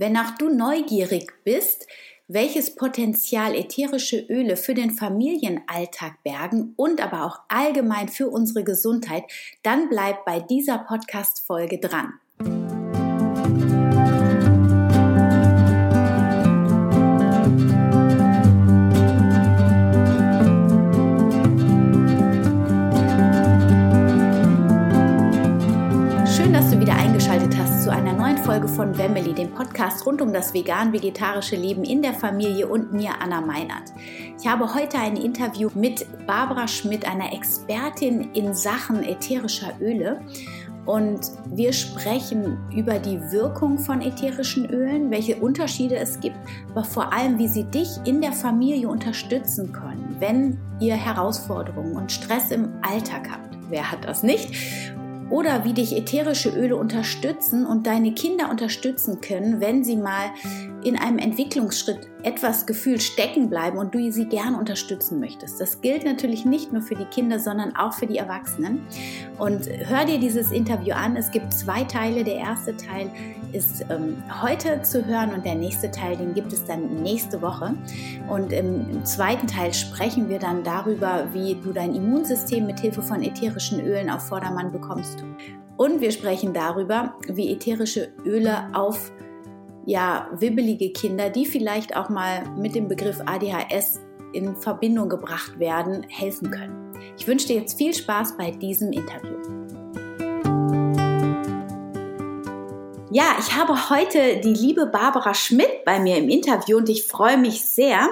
Wenn auch du neugierig bist, welches Potenzial ätherische Öle für den Familienalltag bergen und aber auch allgemein für unsere Gesundheit, dann bleib bei dieser Podcast-Folge dran. Folge von Family, dem Podcast rund um das vegan-vegetarische Leben in der Familie und mir, Anna Meinert. Ich habe heute ein Interview mit Barbara Schmidt, einer Expertin in Sachen ätherischer Öle. Und wir sprechen über die Wirkung von ätherischen Ölen, welche Unterschiede es gibt, aber vor allem, wie sie dich in der Familie unterstützen können, wenn ihr Herausforderungen und Stress im Alltag habt. Wer hat das nicht? Oder wie dich ätherische Öle unterstützen und deine Kinder unterstützen können, wenn sie mal in einem Entwicklungsschritt etwas gefühlt stecken bleiben und du sie gerne unterstützen möchtest. Das gilt natürlich nicht nur für die Kinder, sondern auch für die Erwachsenen. Und hör dir dieses Interview an. Es gibt zwei Teile. Der erste Teil ist ähm, heute zu hören und der nächste Teil, den gibt es dann nächste Woche. Und im, im zweiten Teil sprechen wir dann darüber, wie du dein Immunsystem mit Hilfe von ätherischen Ölen auf Vordermann bekommst. Und wir sprechen darüber, wie ätherische Öle auf ja, wibbelige Kinder, die vielleicht auch mal mit dem Begriff ADHS in Verbindung gebracht werden, helfen können. Ich wünsche dir jetzt viel Spaß bei diesem Interview. Ja, ich habe heute die liebe Barbara Schmidt bei mir im Interview und ich freue mich sehr.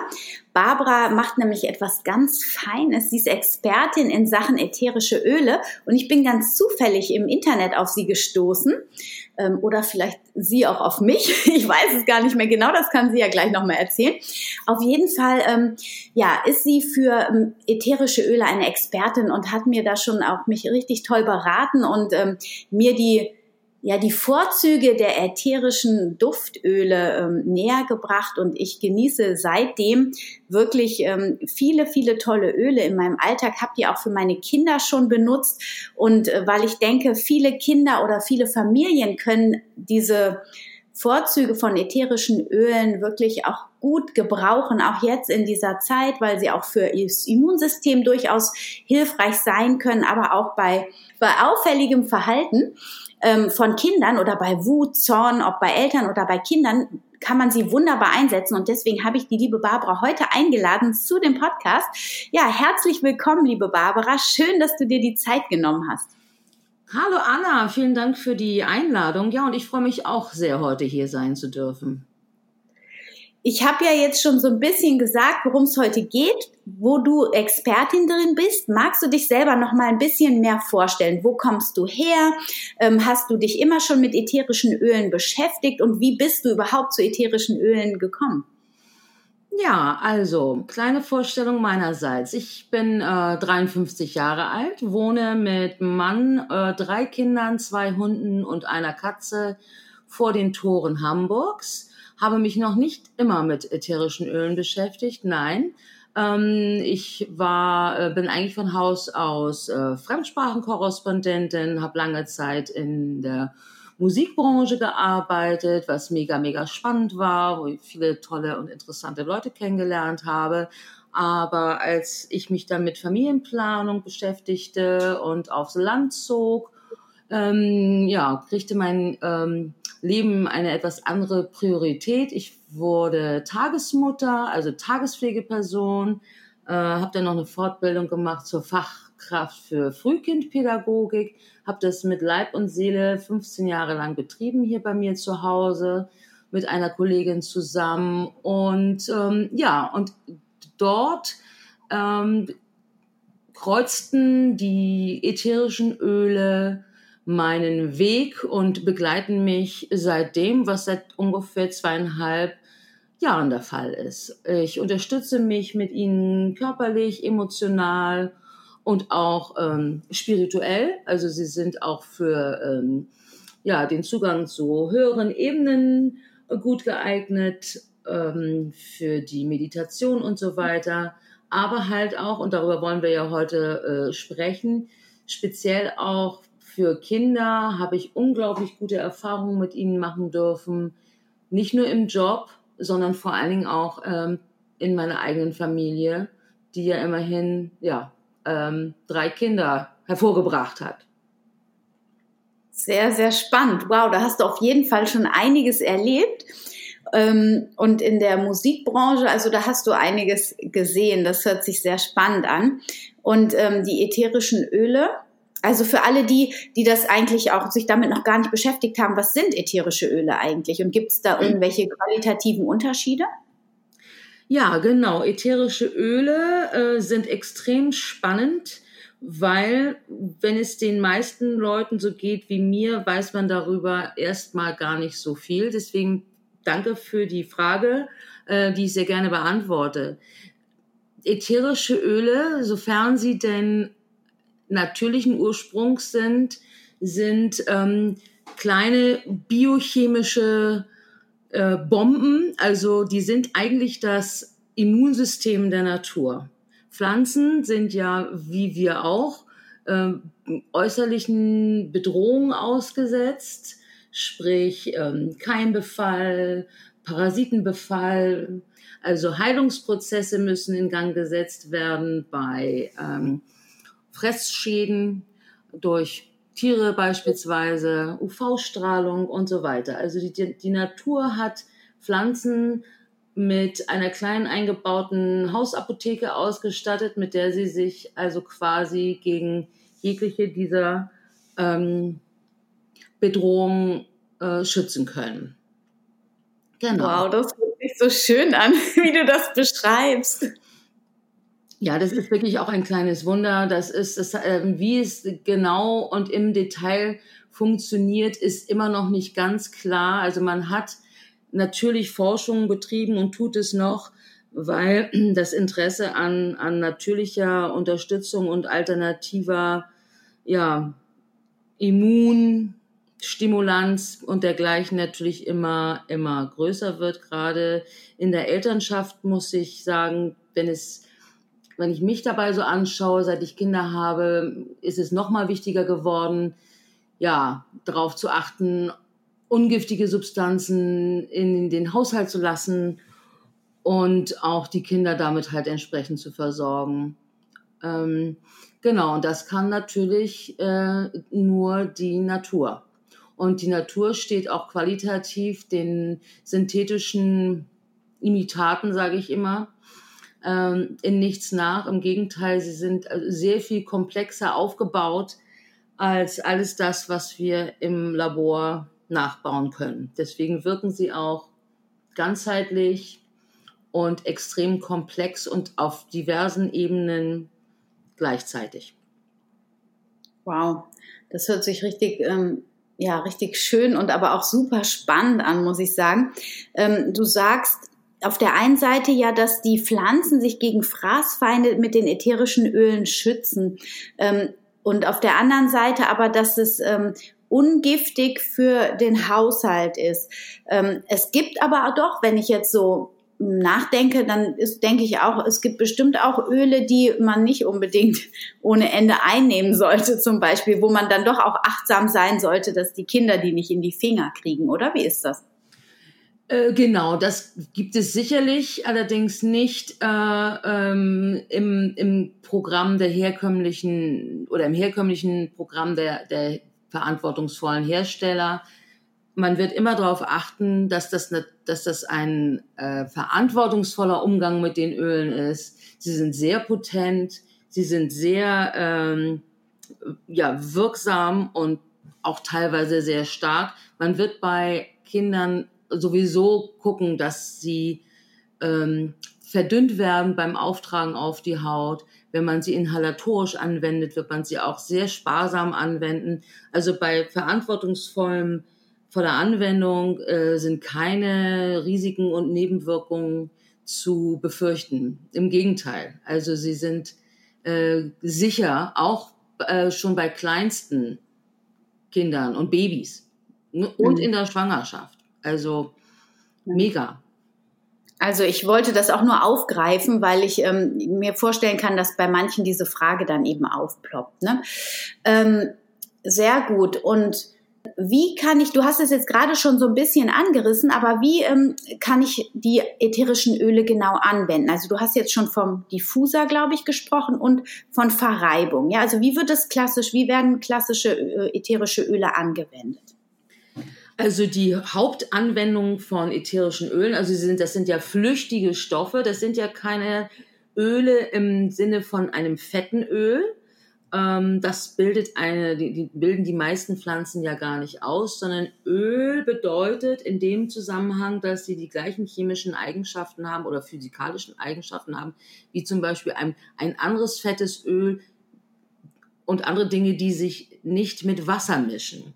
Barbara macht nämlich etwas ganz Feines. Sie ist Expertin in Sachen ätherische Öle und ich bin ganz zufällig im Internet auf sie gestoßen ähm, oder vielleicht sie auch auf mich. Ich weiß es gar nicht mehr genau, das kann sie ja gleich nochmal erzählen. Auf jeden Fall, ähm, ja, ist sie für ähm, ätherische Öle eine Expertin und hat mir da schon auch mich richtig toll beraten und mir die ja die Vorzüge der ätherischen Duftöle ähm, näher gebracht und ich genieße seitdem wirklich ähm, viele, viele tolle Öle in meinem Alltag, habe die auch für meine Kinder schon benutzt. Und äh, weil ich denke, viele Kinder oder viele Familien können diese Vorzüge von ätherischen Ölen wirklich auch gut gebrauchen, auch jetzt in dieser Zeit, weil sie auch für ihr Immunsystem durchaus hilfreich sein können, aber auch bei, bei auffälligem Verhalten ähm, von Kindern oder bei Wut, Zorn, ob bei Eltern oder bei Kindern, kann man sie wunderbar einsetzen. Und deswegen habe ich die liebe Barbara heute eingeladen zu dem Podcast. Ja, herzlich willkommen, liebe Barbara. Schön, dass du dir die Zeit genommen hast. Hallo Anna, vielen Dank für die Einladung. Ja, und ich freue mich auch sehr, heute hier sein zu dürfen. Ich habe ja jetzt schon so ein bisschen gesagt, worum es heute geht, wo du Expertin drin bist. Magst du dich selber noch mal ein bisschen mehr vorstellen? Wo kommst du her? Ähm, hast du dich immer schon mit ätherischen Ölen beschäftigt und wie bist du überhaupt zu ätherischen Ölen gekommen? Ja, also kleine Vorstellung meinerseits. Ich bin äh, 53 Jahre alt, wohne mit Mann, äh, drei Kindern, zwei Hunden und einer Katze vor den Toren Hamburgs habe mich noch nicht immer mit ätherischen Ölen beschäftigt. Nein, ähm, ich war, äh, bin eigentlich von Haus aus äh, Fremdsprachenkorrespondentin, habe lange Zeit in der Musikbranche gearbeitet, was mega, mega spannend war, wo ich viele tolle und interessante Leute kennengelernt habe. Aber als ich mich dann mit Familienplanung beschäftigte und aufs Land zog, ähm, ja, kriegte mein ähm, Leben eine etwas andere Priorität. Ich wurde Tagesmutter, also Tagespflegeperson, äh, habe dann noch eine Fortbildung gemacht zur Fachkraft für Frühkindpädagogik, habe das mit Leib und Seele 15 Jahre lang betrieben hier bei mir zu Hause mit einer Kollegin zusammen und ähm, ja und dort ähm, kreuzten die ätherischen Öle meinen Weg und begleiten mich seitdem, was seit ungefähr zweieinhalb Jahren der Fall ist. Ich unterstütze mich mit ihnen körperlich, emotional und auch ähm, spirituell. Also sie sind auch für ähm, ja, den Zugang zu höheren Ebenen gut geeignet, ähm, für die Meditation und so weiter. Aber halt auch, und darüber wollen wir ja heute äh, sprechen, speziell auch für Kinder habe ich unglaublich gute Erfahrungen mit ihnen machen dürfen, nicht nur im Job, sondern vor allen Dingen auch ähm, in meiner eigenen Familie, die ja immerhin ja ähm, drei Kinder hervorgebracht hat. Sehr, sehr spannend. Wow, da hast du auf jeden Fall schon einiges erlebt. Ähm, und in der Musikbranche, also da hast du einiges gesehen. Das hört sich sehr spannend an. Und ähm, die ätherischen Öle, also für alle die, die das eigentlich auch sich damit noch gar nicht beschäftigt haben, was sind ätherische Öle eigentlich? Und gibt es da irgendwelche qualitativen Unterschiede? Ja, genau. Ätherische Öle äh, sind extrem spannend, weil wenn es den meisten Leuten so geht wie mir, weiß man darüber erstmal gar nicht so viel. Deswegen danke für die Frage, äh, die ich sehr gerne beantworte. Ätherische Öle, sofern sie denn natürlichen Ursprungs sind, sind ähm, kleine biochemische äh, Bomben, also die sind eigentlich das Immunsystem der Natur. Pflanzen sind ja, wie wir auch, äh, äußerlichen Bedrohungen ausgesetzt, sprich ähm, Keimbefall, Parasitenbefall. Also Heilungsprozesse müssen in Gang gesetzt werden bei ähm, Fressschäden durch Tiere beispielsweise, UV-Strahlung und so weiter. Also die, die Natur hat Pflanzen mit einer kleinen eingebauten Hausapotheke ausgestattet, mit der sie sich also quasi gegen jegliche dieser ähm, Bedrohungen äh, schützen können. Genau. Wow, das hört sich so schön an, wie du das beschreibst. Ja, das ist wirklich auch ein kleines Wunder. Das ist, das, äh, wie es genau und im Detail funktioniert, ist immer noch nicht ganz klar. Also man hat natürlich Forschung betrieben und tut es noch, weil das Interesse an, an natürlicher Unterstützung und alternativer ja, Immunstimulanz und dergleichen natürlich immer, immer größer wird. Gerade in der Elternschaft muss ich sagen, wenn es wenn ich mich dabei so anschaue, seit ich Kinder habe, ist es noch mal wichtiger geworden, ja, darauf zu achten, ungiftige Substanzen in den Haushalt zu lassen und auch die Kinder damit halt entsprechend zu versorgen. Ähm, genau, und das kann natürlich äh, nur die Natur. Und die Natur steht auch qualitativ den synthetischen Imitaten, sage ich immer, ähm, in nichts nach. Im Gegenteil, sie sind äh, sehr viel komplexer aufgebaut als alles das, was wir im Labor nachbauen können. Deswegen wirken sie auch ganzheitlich und extrem komplex und auf diversen Ebenen gleichzeitig. Wow, das hört sich richtig, ähm, ja, richtig schön und aber auch super spannend an, muss ich sagen. Ähm, du sagst, auf der einen Seite ja, dass die Pflanzen sich gegen Fraßfeinde mit den ätherischen Ölen schützen. Ähm, und auf der anderen Seite aber, dass es ähm, ungiftig für den Haushalt ist. Ähm, es gibt aber doch, wenn ich jetzt so nachdenke, dann ist, denke ich auch, es gibt bestimmt auch Öle, die man nicht unbedingt ohne Ende einnehmen sollte, zum Beispiel, wo man dann doch auch achtsam sein sollte, dass die Kinder die nicht in die Finger kriegen, oder? Wie ist das? Äh, genau, das gibt es sicherlich, allerdings nicht äh, ähm, im, im Programm der herkömmlichen oder im herkömmlichen Programm der, der verantwortungsvollen Hersteller. Man wird immer darauf achten, dass das, ne, dass das ein äh, verantwortungsvoller Umgang mit den Ölen ist. Sie sind sehr potent, sie sind sehr ähm, ja, wirksam und auch teilweise sehr stark. Man wird bei Kindern sowieso gucken, dass sie ähm, verdünnt werden beim Auftragen auf die Haut. Wenn man sie inhalatorisch anwendet, wird man sie auch sehr sparsam anwenden. Also bei verantwortungsvollem voller Anwendung äh, sind keine Risiken und Nebenwirkungen zu befürchten. Im Gegenteil. Also sie sind äh, sicher, auch äh, schon bei kleinsten Kindern und Babys und mhm. in der Schwangerschaft. Also mega. Also ich wollte das auch nur aufgreifen, weil ich ähm, mir vorstellen kann, dass bei manchen diese Frage dann eben aufploppt. Ne? Ähm, sehr gut. Und Wie kann ich, du hast es jetzt gerade schon so ein bisschen angerissen, aber wie ähm, kann ich die ätherischen Öle genau anwenden? Also du hast jetzt schon vom Diffuser, glaube ich, gesprochen und von Verreibung. Ja, also wie wird es klassisch, wie werden klassische äh, ätherische Öle angewendet? Also die Hauptanwendung von ätherischen Ölen, also sind, das sind ja flüchtige Stoffe, das sind ja keine Öle im Sinne von einem fetten Öl, ähm, das bildet eine, die, die, bilden die meisten Pflanzen ja gar nicht aus, sondern Öl bedeutet in dem Zusammenhang, dass sie die gleichen chemischen Eigenschaften haben oder physikalischen Eigenschaften haben, wie zum Beispiel ein, ein anderes fettes Öl und andere Dinge, die sich nicht mit Wasser mischen.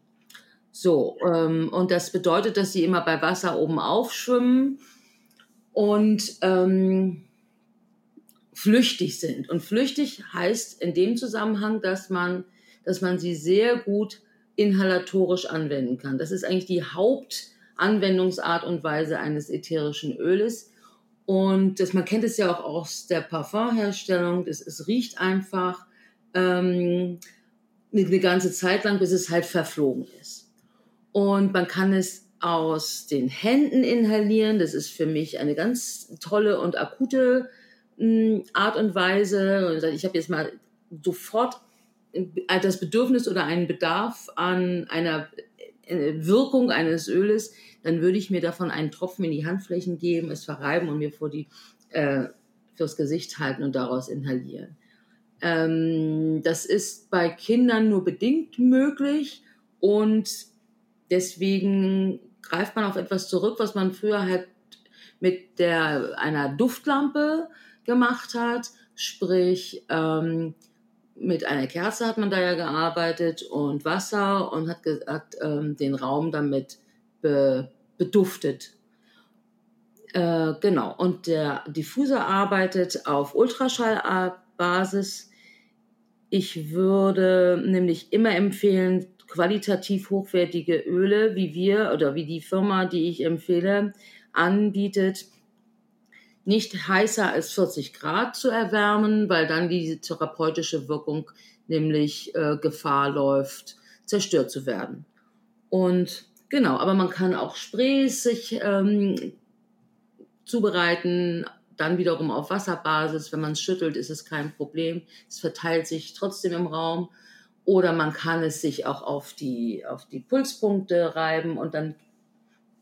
So, ähm, und das bedeutet, dass sie immer bei Wasser oben aufschwimmen und ähm, flüchtig sind. Und flüchtig heißt in dem Zusammenhang, dass man, dass man sie sehr gut inhalatorisch anwenden kann. Das ist eigentlich die Hauptanwendungsart und Weise eines ätherischen Öles. Und das, man kennt es ja auch aus der Parfumherstellung. Das, es riecht einfach ähm, eine ganze Zeit lang, bis es halt verflogen ist. Und man kann es aus den Händen inhalieren. Das ist für mich eine ganz tolle und akute Art und Weise. Ich habe jetzt mal sofort das Bedürfnis oder einen Bedarf an einer äh, Wirkung eines Öles, dann würde ich mir davon einen Tropfen in die Handflächen geben, es verreiben und mir vor die, äh, fürs Gesicht halten und daraus inhalieren. Ähm, das ist bei Kindern nur bedingt möglich und deswegen greift man auf etwas zurück, was man früher halt mit der, einer Duftlampe gemacht hat. Sprich, ähm, mit einer Kerze hat man da ja gearbeitet und Wasser und hat, hat ähm, den Raum damit be, beduftet. Äh, genau, und der Diffuser arbeitet auf Ultraschallbasis. Ich würde nämlich immer empfehlen, qualitativ hochwertige Öle, wie wir oder wie die Firma, die ich empfehle, anbietet, nicht heißer als 40 Grad zu erwärmen, weil dann die therapeutische Wirkung nämlich äh, Gefahr läuft, zerstört zu werden. Und genau, aber man kann auch Sprays sich ähm, zubereiten, dann wiederum auf Wasserbasis. Wenn man es schüttelt, ist es kein Problem. Es verteilt sich trotzdem im Raum. Oder man kann es sich auch auf die, auf die Pulspunkte reiben und dann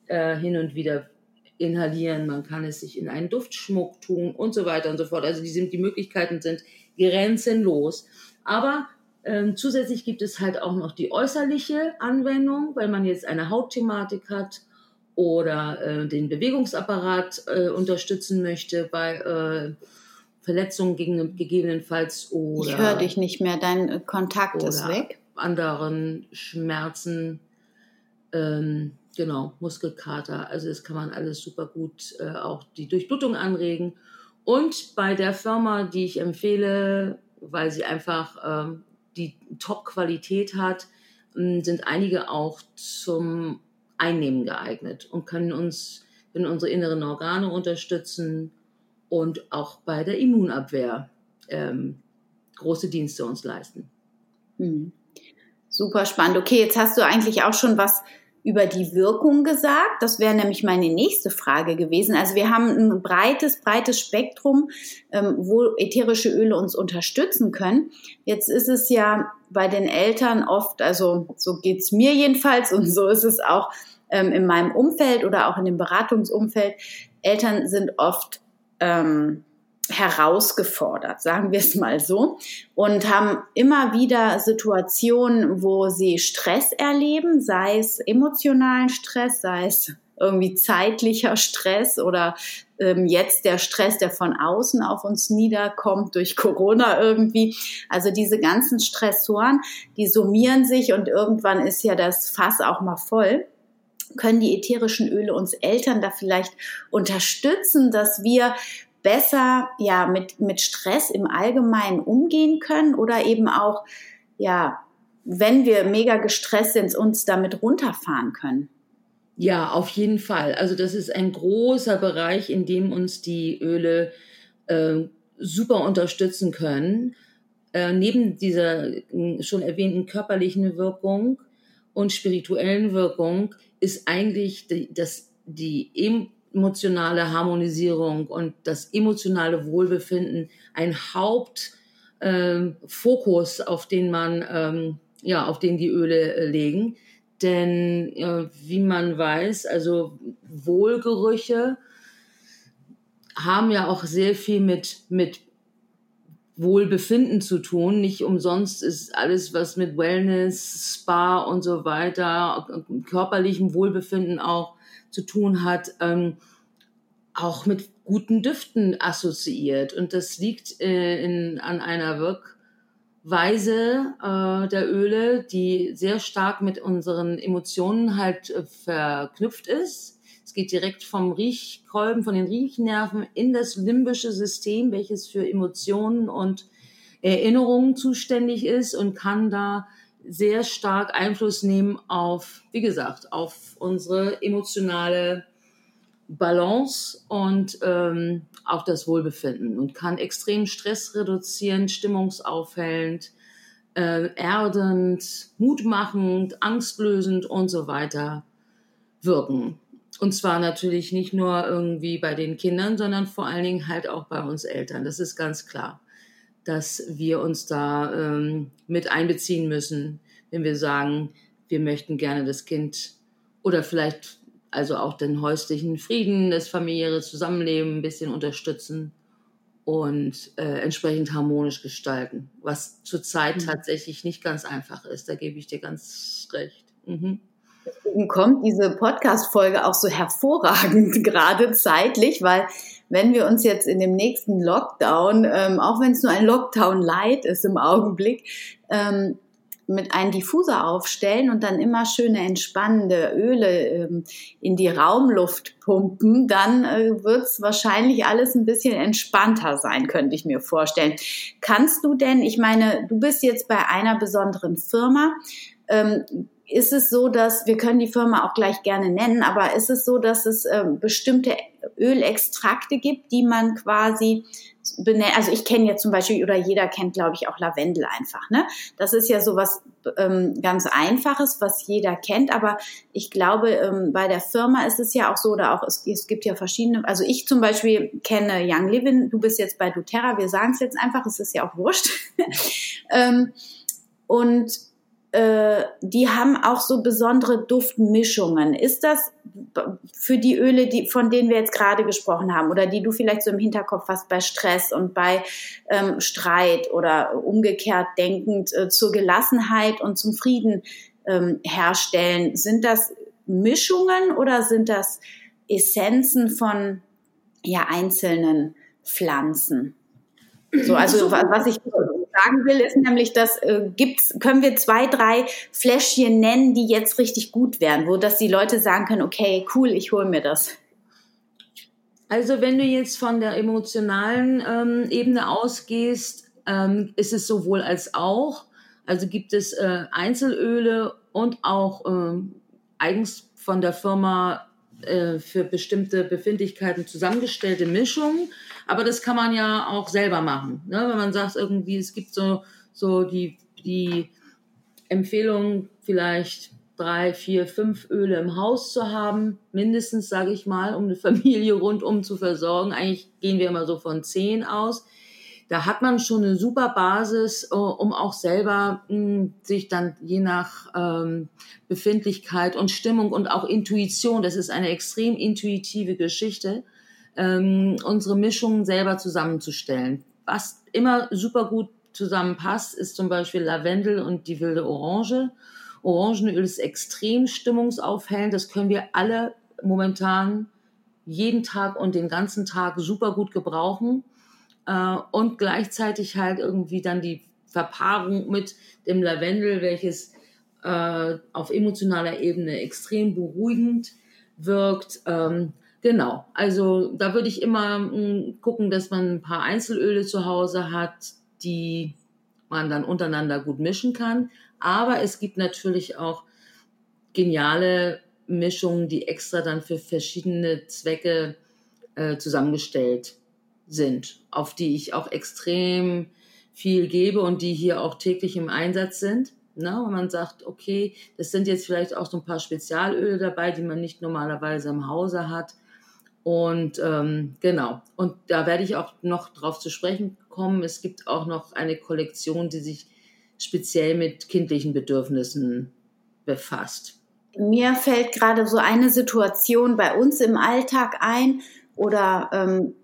äh, hin und wieder inhalieren, man kann es sich in einen Duftschmuck tun und so weiter und so fort. Also die, sind, die Möglichkeiten sind grenzenlos. Aber ähm, zusätzlich gibt es halt auch noch die äußerliche Anwendung, weil man jetzt eine Hautthematik hat oder äh, den Bewegungsapparat äh, unterstützen möchte bei äh, Verletzungen gegen, gegebenenfalls oder. Ich höre dich nicht mehr, dein Kontakt ist weg. Anderen Schmerzen. Ähm, Genau, Muskelkater. Also das kann man alles super gut äh, auch die Durchblutung anregen. Und bei der Firma, die ich empfehle, weil sie einfach ähm, die Top-Qualität hat, ähm, sind einige auch zum Einnehmen geeignet und können uns, können unsere inneren Organe unterstützen und auch bei der Immunabwehr ähm, große Dienste uns leisten. Hm. Super spannend. Okay, jetzt hast du eigentlich auch schon was über die Wirkung gesagt. Das wäre nämlich meine nächste Frage gewesen. Also wir haben ein breites, breites Spektrum, ähm, wo ätherische Öle uns unterstützen können. Jetzt ist es ja bei den Eltern oft, also so geht's mir jedenfalls und so ist es auch ähm, in meinem Umfeld oder auch in dem Beratungsumfeld. Eltern sind oft ähm, herausgefordert, sagen wir es mal so, und haben immer wieder Situationen, wo sie Stress erleben, sei es emotionalen Stress, sei es irgendwie zeitlicher Stress oder ähm, jetzt der Stress, der von außen auf uns niederkommt durch Corona irgendwie. Also diese ganzen Stressoren, die summieren sich und irgendwann ist ja das Fass auch mal voll können die ätherischen Öle uns Eltern da vielleicht unterstützen, dass wir besser ja mit, mit Stress im Allgemeinen umgehen können oder eben auch, ja, wenn wir mega gestresst sind, uns damit runterfahren können. Ja, auf jeden Fall. Also das ist ein großer Bereich, in dem uns die Öle äh, super unterstützen können. Äh, neben dieser äh, schon erwähnten körperlichen Wirkung und spirituellen Wirkung ist eigentlich die, das, die emotionale Harmonisierung und das emotionale Wohlbefinden ein Hauptfokus, ähm, auf den man, ähm, ja, auf den die Öle äh, legen. Denn äh, wie man weiß, also Wohlgerüche haben ja auch sehr viel mit, mit Wohlbefinden zu tun. Nicht umsonst ist alles, was mit Wellness, Spa und so weiter, körperlichem Wohlbefinden auch zu tun hat, ähm, auch mit guten Düften assoziiert. Und das liegt äh, in, an einer Wirkweise äh, der Öle, die sehr stark mit unseren Emotionen halt äh, verknüpft ist geht direkt vom Riechkolben, von den Riechnerven in das limbische System, welches für Emotionen und Erinnerungen zuständig ist und kann da sehr stark Einfluss nehmen auf, wie gesagt, auf unsere emotionale Balance und ähm, auch das Wohlbefinden und kann extrem Stress reduzieren, stimmungsaufhellend, äh, erdend, mutmachend, angstlösend und so weiter wirken. Und zwar natürlich nicht nur irgendwie bei den Kindern, sondern vor allen Dingen halt auch bei uns Eltern. Das ist ganz klar, dass wir uns da ähm, mit einbeziehen müssen, wenn wir sagen, wir möchten gerne das Kind oder vielleicht also auch den häuslichen Frieden, das familiäre Zusammenleben ein bisschen unterstützen und äh, entsprechend harmonisch gestalten, was zurzeit mhm. tatsächlich nicht ganz einfach ist. Da gebe ich dir ganz recht. Mhm. Deswegen kommt diese Podcast-Folge auch so hervorragend gerade zeitlich, weil wenn wir uns jetzt in dem nächsten Lockdown, ähm, auch wenn es nur ein Lockdown-Light ist im Augenblick, ähm, mit einem Diffuser aufstellen und dann immer schöne entspannende Öle ähm, in die Raumluft pumpen, dann äh, wird es wahrscheinlich alles ein bisschen entspannter sein, könnte ich mir vorstellen. Kannst du denn, ich meine, du bist jetzt bei einer besonderen Firma, ähm, ist es so, dass wir können die Firma auch gleich gerne nennen, aber ist es so, dass es äh, bestimmte Ölextrakte gibt, die man quasi benennt? Also ich kenne jetzt zum Beispiel oder jeder kennt, glaube ich, auch Lavendel einfach. Ne, das ist ja so was ähm, ganz Einfaches, was jeder kennt. Aber ich glaube, ähm, bei der Firma ist es ja auch so, oder auch es, es gibt ja verschiedene. Also ich zum Beispiel kenne Young Living. Du bist jetzt bei DoTerra. Wir sagen es jetzt einfach. Es ist ja auch wurscht. ähm, und äh, die haben auch so besondere Duftmischungen. Ist das für die Öle, die, von denen wir jetzt gerade gesprochen haben oder die du vielleicht so im Hinterkopf hast bei Stress und bei ähm, Streit oder umgekehrt denkend äh, zur Gelassenheit und zum Frieden ähm, herstellen? Sind das Mischungen oder sind das Essenzen von ja, einzelnen Pflanzen? So, also was ich sagen will, ist nämlich, dass äh, gibt's, können wir zwei, drei Fläschchen nennen, die jetzt richtig gut wären, wo dass die Leute sagen können, okay, cool, ich hole mir das. Also wenn du jetzt von der emotionalen ähm, Ebene ausgehst, ähm, ist es sowohl als auch. Also gibt es äh, Einzelöle und auch äh, eigens von der Firma äh, für bestimmte Befindlichkeiten zusammengestellte Mischungen. Aber das kann man ja auch selber machen. Ne? Wenn man sagt, irgendwie, es gibt so, so die, die Empfehlung, vielleicht drei, vier, fünf Öle im Haus zu haben, mindestens, sage ich mal, um eine Familie rundum zu versorgen. Eigentlich gehen wir immer so von zehn aus. Da hat man schon eine super Basis, äh, um auch selber mh, hm, sich dann je nach ähm, Befindlichkeit und Stimmung und auch Intuition, das ist eine extrem intuitive Geschichte, ähm, unsere Mischungen selber zusammenzustellen. Was immer super gut zusammenpasst, ist zum Beispiel Lavendel und die wilde Orange. Orangenöl ist extrem stimmungsaufhellend. Das können wir alle momentan jeden Tag und den ganzen Tag super gut gebrauchen. Äh, und gleichzeitig halt irgendwie dann die Verpaarung mit dem Lavendel, welches äh, auf emotionaler Ebene extrem beruhigend wirkt. Ähm, Genau, also da würde ich immer mh, hm, gucken, dass man ein paar Einzelöle zu Hause hat, die man dann untereinander gut mischen kann. Aber es gibt natürlich auch geniale Mischungen, die extra dann für verschiedene Zwecke äh, zusammengestellt sind, auf die ich auch extrem viel gebe und die hier auch täglich im Einsatz sind. Ne? Und man sagt, okay, das sind jetzt vielleicht auch so ein paar Spezialöle dabei, die man nicht normalerweise im Hause hat. Und ähm, genau, und da werde ich auch noch drauf zu sprechen kommen. Es gibt auch noch eine Kollektion, die sich speziell mit kindlichen Bedürfnissen befasst. Mir fällt gerade so eine Situation bei uns im Alltag ein oder ähm,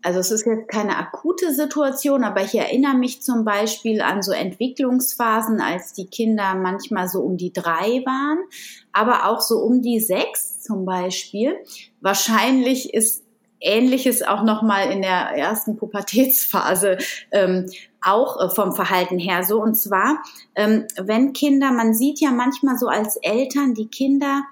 also es ist jetzt keine akute Situation, aber ich erinnere mich zum Beispiel an so Entwicklungsphasen, als die Kinder manchmal so um die drei waren, aber auch so um die sechs zum Beispiel. Wahrscheinlich ist Ähnliches auch nochmal in der ersten Pubertätsphase ähm, auch äh, vom Verhalten her so. Und zwar, ähm, wenn Kinder, man sieht ja manchmal so als Eltern, die Kinder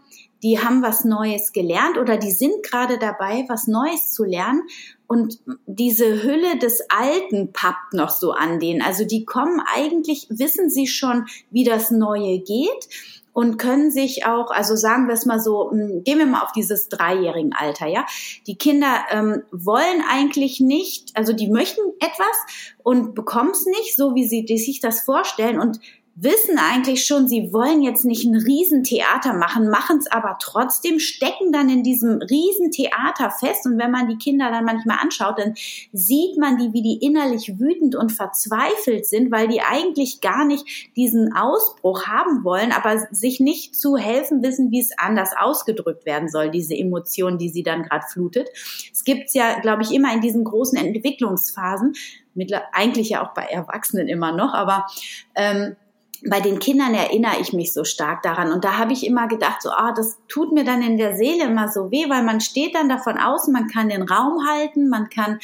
die haben was Neues gelernt oder die sind gerade dabei, was Neues zu lernen. Und diese Hülle des Alten pappt noch so an denen. Also die kommen eigentlich, wissen sie schon, wie das Neue geht und können sich auch, also sagen wir es mal so, hm, gehen wir mal auf dieses dreijährigen Alter, ja. Die Kinder ähm, wollen eigentlich nicht, also die möchten etwas und bekommen es nicht, so wie sie sich das vorstellen und wissen eigentlich schon, sie wollen jetzt nicht ein Riesentheater machen, machen es aber trotzdem, stecken dann in diesem Riesentheater fest. Und wenn man die Kinder dann manchmal anschaut, dann sieht man die, wie die innerlich wütend und verzweifelt sind, weil die eigentlich gar nicht diesen Ausbruch haben wollen, aber sich nicht zu helfen wissen, wie es anders ausgedrückt werden soll, diese Emotion, die sie dann gerade flutet. Es gibt ja, glaube ich, immer in diesen großen Entwicklungsphasen, eigentlich ja auch bei Erwachsenen immer noch, aber ähm, bei den Kindern erinnere ich mich so stark daran. Und da habe ich immer gedacht, so, ah, das tut mir dann in der Seele immer so weh, weil man steht dann davon außen, man kann den Raum halten, man kann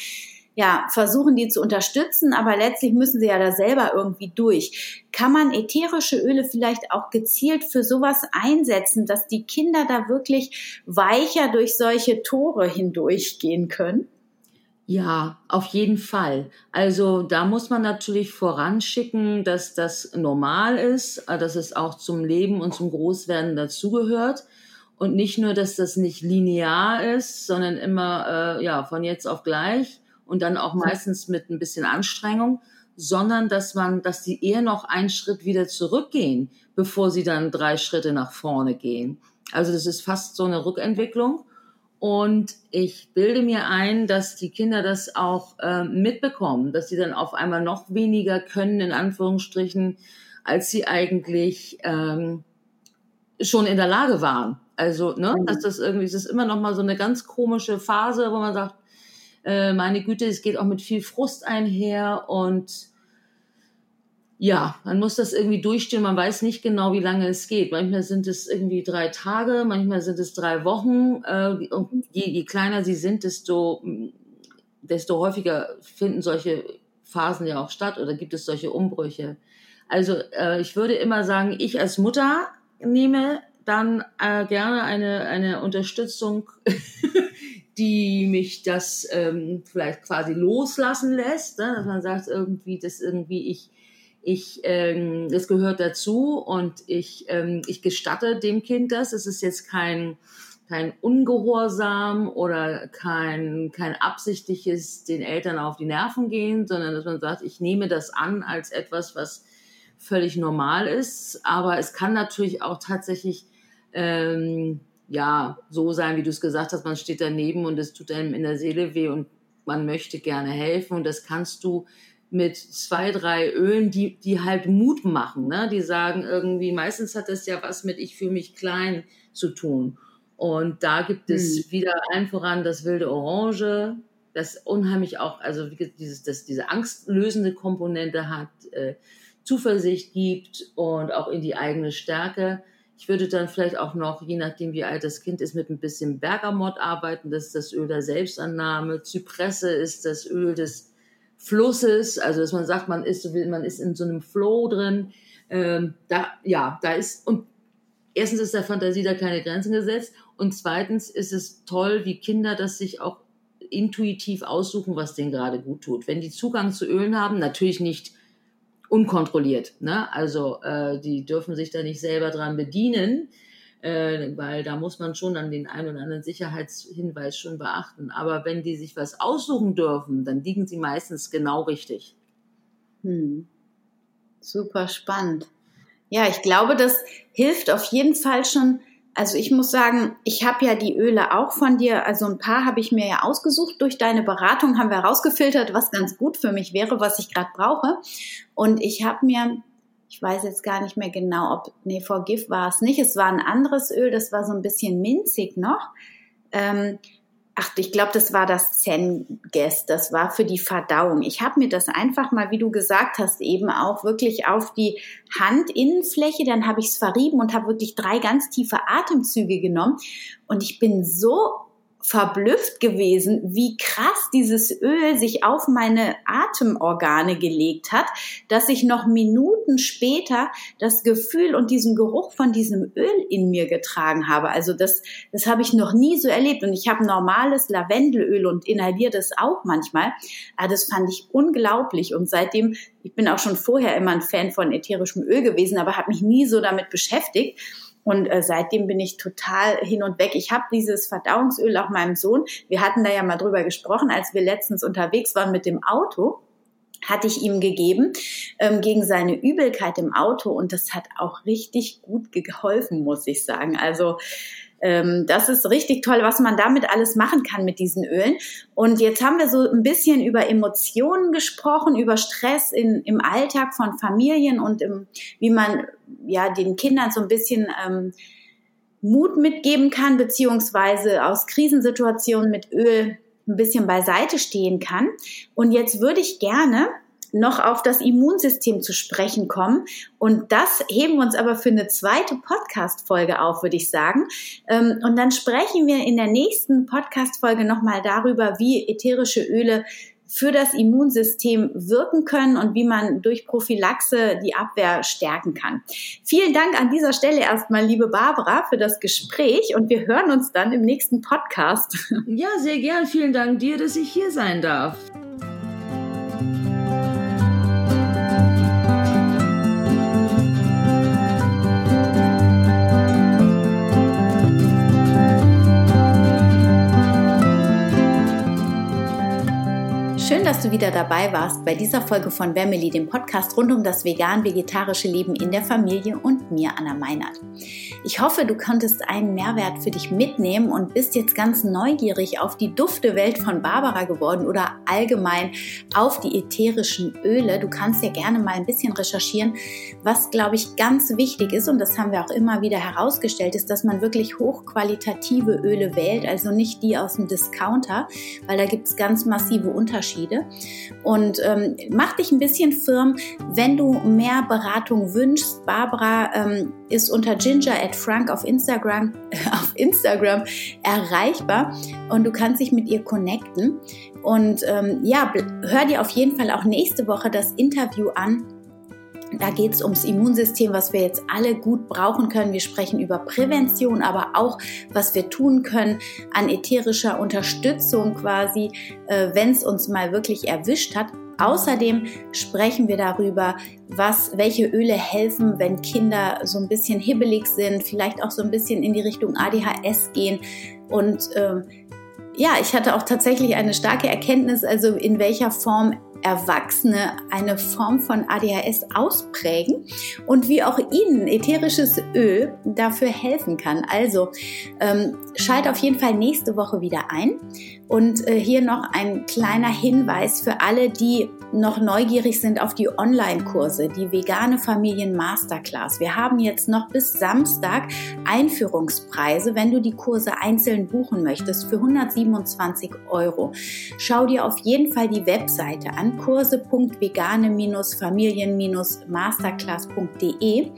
ja versuchen, die zu unterstützen, aber letztlich müssen sie ja da selber irgendwie durch. Kann man ätherische Öle vielleicht auch gezielt für sowas einsetzen, dass die Kinder da wirklich weicher durch solche Tore hindurchgehen können? Ja, auf jeden Fall. Also da muss man natürlich voranschicken, dass das normal ist, äh, dass es auch zum Leben und zum Großwerden dazugehört. Und nicht nur, dass das nicht linear ist, sondern immer äh, ja von jetzt auf gleich und dann auch meistens mit ein bisschen Anstrengung, sondern dass man, dass die eher noch einen Schritt wieder zurückgehen, bevor sie dann drei Schritte nach vorne gehen. Also das ist fast so eine Rückentwicklung. Und ich bilde mir ein, dass die Kinder das auch äh, mitbekommen, dass sie dann auf einmal noch weniger können, in Anführungsstrichen, als sie eigentlich ähm, schon in der Lage waren. Also, ne, mhm. dass das irgendwie, es ist immer noch mal so eine ganz komische Phase, wo man sagt, äh, meine Güte, es geht auch mit viel Frust einher und ja, man muss das irgendwie durchstehen. Man weiß nicht genau, wie lange es geht. Manchmal sind es irgendwie drei Tage, manchmal sind es drei Wochen. Äh, und je, je kleiner sie sind, desto, desto häufiger finden solche Phasen ja auch statt oder gibt es solche Umbrüche. Also äh, ich würde immer sagen, ich als Mutter nehme dann äh, gerne eine, eine Unterstützung, die mich das ähm, vielleicht quasi loslassen lässt, ne? dass man sagt irgendwie, dass irgendwie ich ich, ähm, es gehört dazu und ich, ähm, ich gestatte dem Kind das. Es ist jetzt kein, kein Ungehorsam oder kein, kein absichtliches den Eltern auf die Nerven gehen, sondern dass man sagt, ich nehme das an als etwas, was völlig normal ist. Aber es kann natürlich auch tatsächlich ähm, ja so sein, wie du es gesagt hast, man steht daneben und es tut einem in der Seele weh und man möchte gerne helfen und das kannst du mit zwei, drei Ölen, die, die halt Mut machen. Ne? Die sagen irgendwie, meistens hat das ja was mit ich fühle mich klein zu tun. Und da gibt es hm. wieder ein voran das wilde Orange, das unheimlich auch, also dieses, das, diese angstlösende Komponente hat, äh, Zuversicht gibt und auch in die eigene Stärke. Ich würde dann vielleicht auch noch, je nachdem wie alt das Kind ist, mit ein bisschen Bergamott arbeiten. Das ist das Öl der Selbstannahme. Zypresse ist das Öl des Flusses, also dass man sagt, man ist, man ist in so einem Flow drin. Ähm, da, ja, da ist, und erstens ist der Fantasie da keine Grenzen gesetzt und zweitens ist es toll, wie Kinder das sich auch intuitiv aussuchen, was denen gerade gut tut. Wenn die Zugang zu Ölen haben, natürlich nicht unkontrolliert, ne? also äh, die dürfen sich da nicht selber dran bedienen, äh, weil da muss man schon an den einen oder anderen Sicherheitshinweis schon beachten. Aber wenn die sich was aussuchen dürfen, dann liegen sie meistens genau richtig. Hm. Super spannend. Ja, ich glaube, das hilft auf jeden Fall schon. Also ich muss sagen, ich habe ja die Öle auch von dir, also ein paar habe ich mir ja ausgesucht. Durch deine Beratung haben wir rausgefiltert, was ganz gut für mich wäre, was ich gerade brauche. Und ich habe mir, ich weiß jetzt gar nicht mehr genau, ob, nee, Forgive war es nicht. Es war ein anderes Öl, das war so ein bisschen minzig noch. Ähm, ach, ich glaube, das war das Zen-Guest, das war für die Verdauung. Ich habe mir das einfach mal, wie du gesagt hast, eben auch wirklich auf die Handinnenfläche, dann habe ich es verrieben und habe wirklich drei ganz tiefe Atemzüge genommen. Und ich bin so verblüfft gewesen, wie krass dieses Öl sich auf meine Atemorgane gelegt hat, dass ich noch Minuten später das Gefühl und diesen Geruch von diesem Öl in mir getragen habe. Also das, das habe ich noch nie so erlebt. Und ich habe normales Lavendelöl und inhaliere das auch manchmal. Aber das fand ich unglaublich. Und seitdem, ich bin auch schon vorher immer ein Fan von ätherischem Öl gewesen, aber habe mich nie so damit beschäftigt. Und äh, seitdem bin ich total hin und weg. Ich habe dieses Verdauungsöl auch meinem Sohn. Wir hatten da ja mal drüber gesprochen, als wir letztens unterwegs waren mit dem Auto hatte ich ihm gegeben ähm, gegen seine Übelkeit im Auto und das hat auch richtig gut geholfen, muss ich sagen. Also ähm, das ist richtig toll, was man damit alles machen kann mit diesen Ölen. Und jetzt haben wir so ein bisschen über Emotionen gesprochen, über Stress in, im Alltag von Familien und im, wie man ja den Kindern so ein bisschen ähm, Mut mitgeben kann, beziehungsweise aus Krisensituationen mit Öl ein bisschen beiseite stehen kann. Und jetzt würde ich gerne noch auf das Immunsystem zu sprechen kommen. Und das heben wir uns aber für eine zweite Podcast-Folge auf, würde ich sagen. Ähm, und dann sprechen wir in der nächsten Podcast-Folge nochmal darüber, wie ätherische Öle für das Immunsystem wirken können und wie man durch Prophylaxe die Abwehr stärken kann. Vielen Dank an dieser Stelle erstmal, liebe Barbara, für das Gespräch und wir hören uns dann im nächsten Podcast. Ja, sehr gern. Vielen Dank dir, dass ich hier sein darf. Dass du wieder dabei warst bei dieser Folge von Wemmeli, dem Podcast rund um das vegan-vegetarische Leben in der Familie und mir, Anna Meinert. Ich hoffe, du konntest einen Mehrwert für dich mitnehmen und bist jetzt ganz neugierig auf die Duftewelt von Barbara geworden oder allgemein auf die ätherischen Öle. Du kannst ja gerne mal ein bisschen recherchieren. Was, glaube ich, ganz wichtig ist, und das haben wir auch immer wieder herausgestellt, ist, dass man wirklich hochqualitative Öle wählt, also nicht die aus dem Discounter, weil da gibt es ganz massive Unterschiede. Und ähm, mach dich ein bisschen firm, wenn du mehr Beratung wünschst. Barbara ähm, ist unter Ginger at Frank auf Instagram, auf Instagram erreichbar und du kannst dich mit ihr connecten. Und ähm, ja, hör dir auf jeden Fall auch nächste Woche das Interview an da geht es ums Immunsystem, was wir jetzt alle gut brauchen können. Wir sprechen über Prävention, aber auch, was wir tun können an ätherischer Unterstützung quasi, äh, wenn es uns mal wirklich erwischt hat. Außerdem sprechen wir darüber, was, welche Öle helfen, wenn Kinder so ein bisschen hibbelig sind, vielleicht auch so ein bisschen in die Richtung ADHS gehen. Und äh, ja, ich hatte auch tatsächlich eine starke Erkenntnis, also in welcher Form Erwachsene eine Form von ADHS ausprägen und wie auch ihnen ätherisches Öl dafür helfen kann. Also ähm, schalt auf jeden Fall nächste Woche wieder ein. Und äh, hier noch ein kleiner Hinweis für alle, die noch neugierig sind auf die Online-Kurse, die vegane Familien Masterclass. Wir haben jetzt noch bis Samstag Einführungspreise, wenn du die Kurse einzeln buchen möchtest, für 127 Euro. Schau dir auf jeden Fall die Webseite an, kurse.vegane-familien-masterclass.de.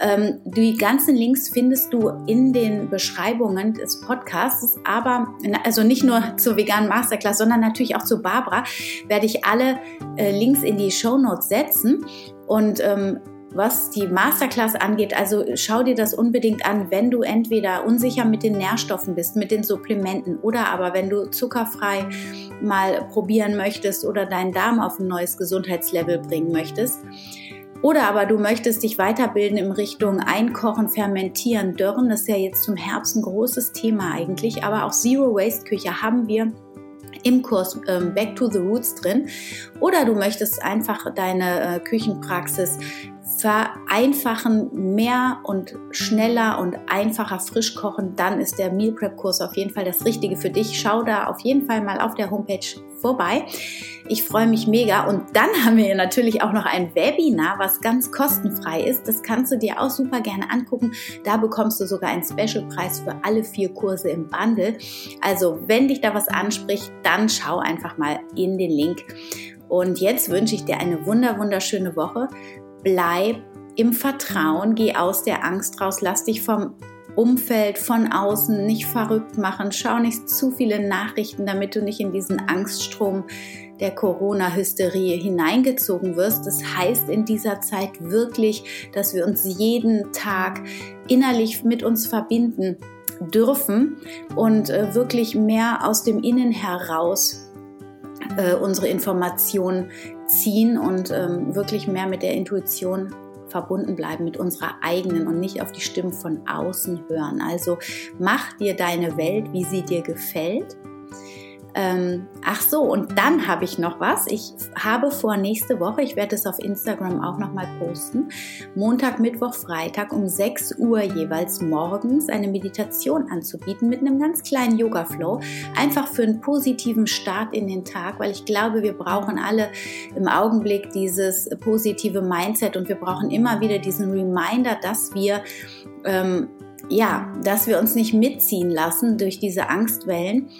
Ähm, die ganzen Links findest du in den Beschreibungen des Podcasts, aber also nicht nur zur veganen Masterclass, sondern natürlich auch zu Barbara werde ich alle äh, Links in die Show Notes setzen und ähm, was die Masterclass angeht, also schau dir das unbedingt an, wenn du entweder unsicher mit den Nährstoffen bist, mit den Supplementen oder aber wenn du zuckerfrei mal probieren möchtest oder deinen Darm auf ein neues Gesundheitslevel bringen möchtest. Oder aber du möchtest dich weiterbilden in Richtung Einkochen, Fermentieren, Dörren. Das ist ja jetzt zum Herbst ein großes Thema eigentlich. Aber auch Zero Waste Küche haben wir im Kurs ähm, Back to the Roots drin. Oder du möchtest einfach deine äh, Küchenpraxis vereinfachen, mehr und schneller und einfacher frisch kochen, dann ist der Meal Prep Kurs auf jeden Fall das Richtige für dich. Schau da auf jeden Fall mal auf der Homepage vorbei. Ich freue mich mega. Und dann haben wir natürlich auch noch ein Webinar, was ganz kostenfrei ist. Das kannst du dir auch super gerne angucken. Da bekommst du sogar einen Specialpreis für alle vier Kurse im Bundle. Also wenn dich da was anspricht, dann schau einfach mal in den Link. Und jetzt wünsche ich dir eine wunder, wunderschöne Woche. Bleib im Vertrauen, geh aus der Angst raus, lass dich vom Umfeld von außen nicht verrückt machen. Schau nicht zu viele Nachrichten, damit du nicht in diesen Angststrom der Corona-Hysterie hineingezogen wirst. Das heißt in dieser Zeit wirklich, dass wir uns jeden Tag innerlich mit uns verbinden dürfen und äh, wirklich mehr aus dem Innen heraus äh, unsere Informationen ziehen und ähm, wirklich mehr mit der Intuition verbunden bleiben mit unserer eigenen und nicht auf die Stimmen von außen hören. Also mach dir deine Welt, wie sie dir gefällt ähm, ach so, und dann habe ich noch was. Ich habe vor nächste Woche, ich werde es auf Instagram auch nochmal posten, Montag, Mittwoch, Freitag um 6 Uhr jeweils morgens eine Meditation anzubieten mit einem ganz kleinen Yoga-Flow. Einfach für einen positiven Start in den Tag, weil ich glaube, wir brauchen alle im Augenblick dieses positive Mindset und wir brauchen immer wieder diesen Reminder, dass wir ähm, ja, dass wir uns nicht mitziehen lassen durch diese Angstwellen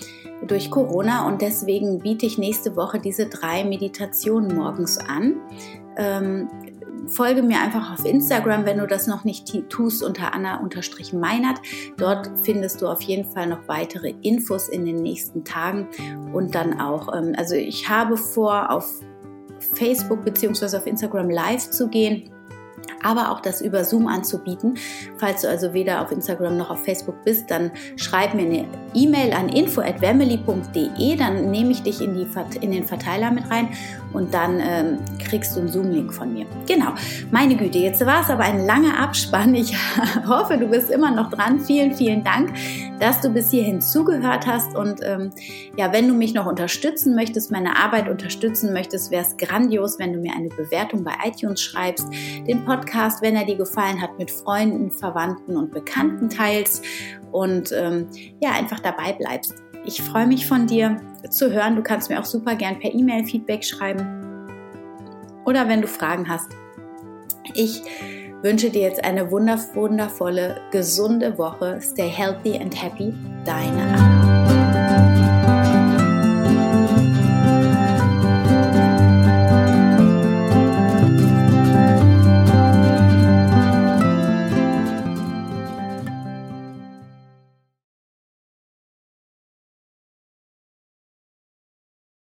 durch Corona und deswegen biete ich nächste Woche diese drei Meditationen morgens an. Ähm, folge mir einfach auf Instagram, wenn du das noch nicht tust, unter Anna-Meinert. Dort findest du auf jeden Fall noch weitere Infos in den nächsten Tagen und dann auch, ähm, also ich habe vor, auf Facebook bzw. auf Instagram live zu gehen aber auch das über Zoom anzubieten. Falls du also weder auf Instagram noch auf Facebook bist, dann schreib mir eine E-Mail an info@wemily.de, dann nehme ich dich in, die, in den Verteiler mit rein und dann ähm, kriegst du einen Zoom-Link von mir. Genau, meine Güte, jetzt war es aber ein langer Abspann. Ich hoffe, du bist immer noch dran. Vielen, vielen Dank, dass du bis hierhin zugehört hast und ähm, ja, wenn du mich noch unterstützen möchtest, meine Arbeit unterstützen möchtest, wäre es grandios, wenn du mir eine Bewertung bei iTunes schreibst, den Podcast, wenn er dir gefallen hat, mit Freunden, Verwandten und Bekannten teilst und ähm, ja, einfach dabei bleibst. Ich freue mich von dir zu hören. Du kannst mir auch super gern per E-Mail Feedback schreiben oder wenn du Fragen hast. Ich wünsche dir jetzt eine wundervolle, gesunde Woche. Stay healthy and happy. Deine Anna.